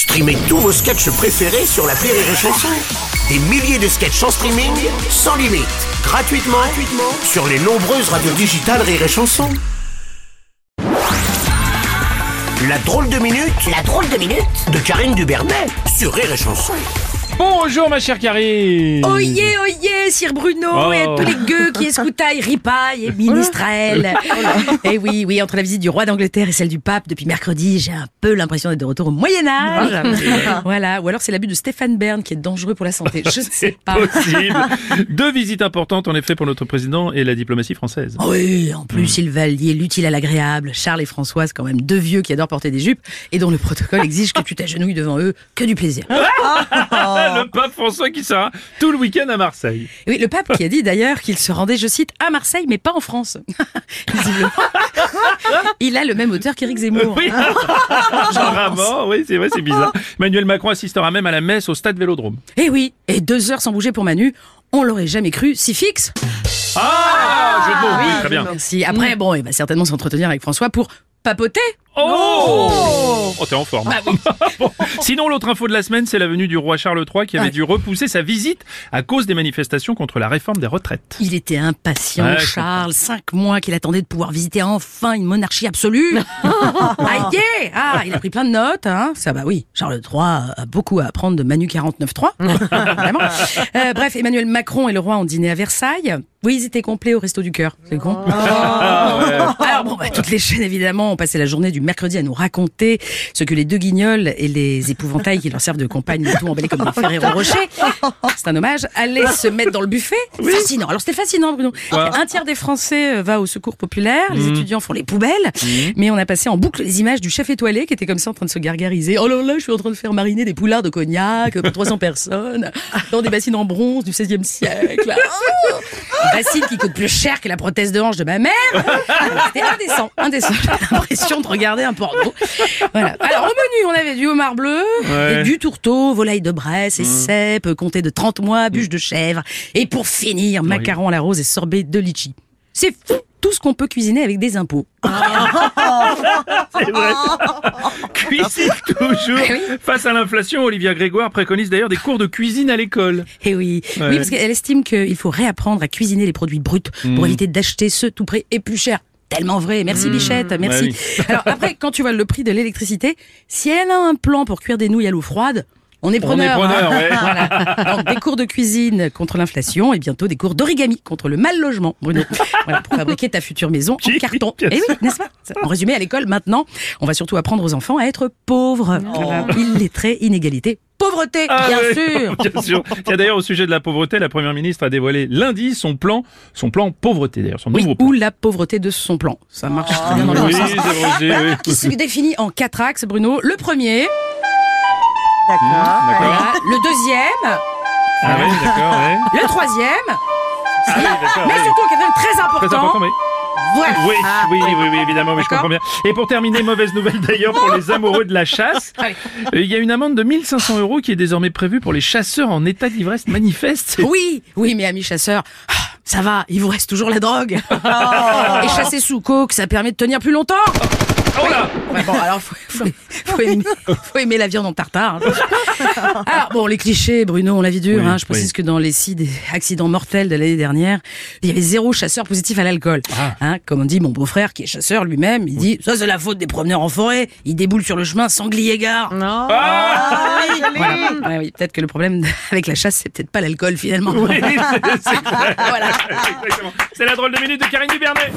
Streamez tous vos sketchs préférés sur la Rire et Chanson. Des milliers de sketchs en streaming, sans limite, gratuitement, gratuitement sur les nombreuses radios digitales Rire et Chanson. La drôle de minute, la drôle de minute de Karine Dubernet sur Rire et Chanson. Bonjour ma chère Karine Oyez, oyez, Sir Bruno Oh. et tous les gueux qui escoutaillent ripaille et ministrel. Et oui, oui, entre la visite du roi d'Angleterre et celle du pape depuis mercredi, j'ai un peu l'impression d'être de retour au Moyen-Âge. voilà, ou alors c'est l'abus de Stéphane Bern qui est dangereux pour la santé. Je ne sais pas. Possible. Deux visites importantes en effet pour notre président et la diplomatie française. Oui, en plus, il va lier l'utile à l'agréable. Charles et Françoise, quand même deux vieux qui adorent porter des jupes et dont le protocole exige que tu t'agenouilles devant eux. Que du plaisir. Le pape François qui sera tout le week-end à Marseille. Oui, le pape qui a dit d'ailleurs qu'il se rendait, je cite, à Marseille, mais pas en France. Il a le même auteur qu'Éric Zemmour. Oui, apparemment, oui, c'est vrai, c'est bizarre. Emmanuel Macron assistera même à la messe au stade Vélodrome. Et Eh oui, et deux heures sans bouger pour Manu, on l'aurait jamais cru si fixe. Ah, jeu de mots, oui, très bien. Merci. Après, bon, il va certainement s'entretenir avec François pour papoter. Oh, oh t'es en forme. Bon. Sinon, l'autre info de la semaine, c'est la venue du roi Charles III qui avait Ouais. dû repousser sa visite à cause des manifestations contre la réforme des retraites. Il était impatient, Ouais, Charles. Cinq mois qu'il attendait de pouvoir visiter enfin une monarchie absolue. Aïe Ah, il a pris plein de notes. Hein. Ça, bah oui, Charles III a beaucoup à apprendre de Manu 49.3. Vraiment. Euh, bref, Emmanuel Macron et le roi ont dîné à Versailles. Oui, ils étaient complets au resto du cœur. C'est con. Alors bon, bah, toutes les chaînes évidemment ont passé la journée du mercredi à nous raconter ce que les deux guignols et les épouvantails qui leur servent de compagne tout emballés comme des Ferrero Rocher, c'est un hommage, allaient se mettre dans le buffet. Fascinant. Alors c'était fascinant, Bruno. Un tiers des Français euh, va au secours populaire, les étudiants font les poubelles, mais on a passé en boucle les images du chef étoilé qui était comme ça en train de se gargariser. Oh là là, je suis en train de faire mariner des poulards de cognac pour 300 personnes dans des bassines en bronze du 16e siècle. Oh bassine qui coûte plus cher que la prothèse de hanche de ma mère. C'était indécent, indécent. L'impression de regarder un porno. Voilà. Alors, au menu, on avait du homard bleu, Ouais. et du tourteau, volaille de Bresse et cèpes, compté de 30 mois, bûche de chèvre. Et pour finir, macarons à la rose et sorbet de litchi. C'est fou tout ce qu'on peut cuisiner avec des impôts. C'est vrai. Cuisine toujours. Eh oui. Face à l'inflation, Olivia Grégoire préconise d'ailleurs des cours de cuisine à l'école. Eh oui, Ouais. oui, parce qu'elle estime qu'il faut réapprendre à cuisiner les produits bruts pour éviter d'acheter ceux tout près et plus chers. Tellement vrai. Merci Bichette, merci. Bah Alors après, quand tu vois le prix de l'électricité, si elle a un plan pour cuire des nouilles à l'eau froide, on est On est preneur. preneur, hein. ouais. Voilà. Donc, des cours de cuisine contre l'inflation et bientôt des cours d'origami contre le mal logement, Bruno. Voilà, pour fabriquer ta future maison en carton. bien Eh oui, n'est-ce pas? En résumé, à l'école, maintenant, on va surtout apprendre aux enfants à être pauvres. Voilà. Illettrés, inégalité, pauvreté, Ah bien ouais, sûr. Bien sûr. Tiens, d'ailleurs, au sujet de la pauvreté, la première ministre a dévoilé lundi son plan, son plan pauvreté, d'ailleurs, son Oui, nouveau plan. ou la pauvreté de son plan. Ça marche très bien dans le Oui, sens. vrai oui. Qui se définit en quatre axes, Bruno. Le premier, D'accord. voilà. le deuxième, Ah oui, d'accord, ouais. le troisième, Ah oui, d'accord, mais surtout, un quatrième très important. Très important, oui. Voilà. Oui, oui, oui, oui, évidemment, mais je comprends bien. Et pour terminer, mauvaise nouvelle d'ailleurs pour les amoureux de la chasse. Euh, Il y a une amende de 1500 euros qui est désormais prévue pour les chasseurs en état d'ivresse manifeste. Oui, oui, mais amis chasseurs, ah, ça va, il vous reste toujours la drogue. Et chasser sous coke, ça permet de tenir plus longtemps. Oh là Ouais, bon, alors, faut, faut, faut aimer, faut aimer la viande en tartare. hein. Alors, bon, les clichés, Bruno, on l'a vu dur. Oui, hein. Je précise oui. que dans les six des accidents mortels de l'année dernière, il y avait zéro chasseur positif à l'alcool. Ah. Hein, comme on dit, mon beau-frère, qui est chasseur lui-même, il dit, ça c'est la faute des promeneurs en forêt. Ils déboulent sur le chemin, sanglier gare. Ah Voilà. Ouais, oui, peut-être que le problème avec la chasse, c'est peut-être pas l'alcool finalement. Oui, c'est. Voilà. La drôle de minute de Karine Dubernet.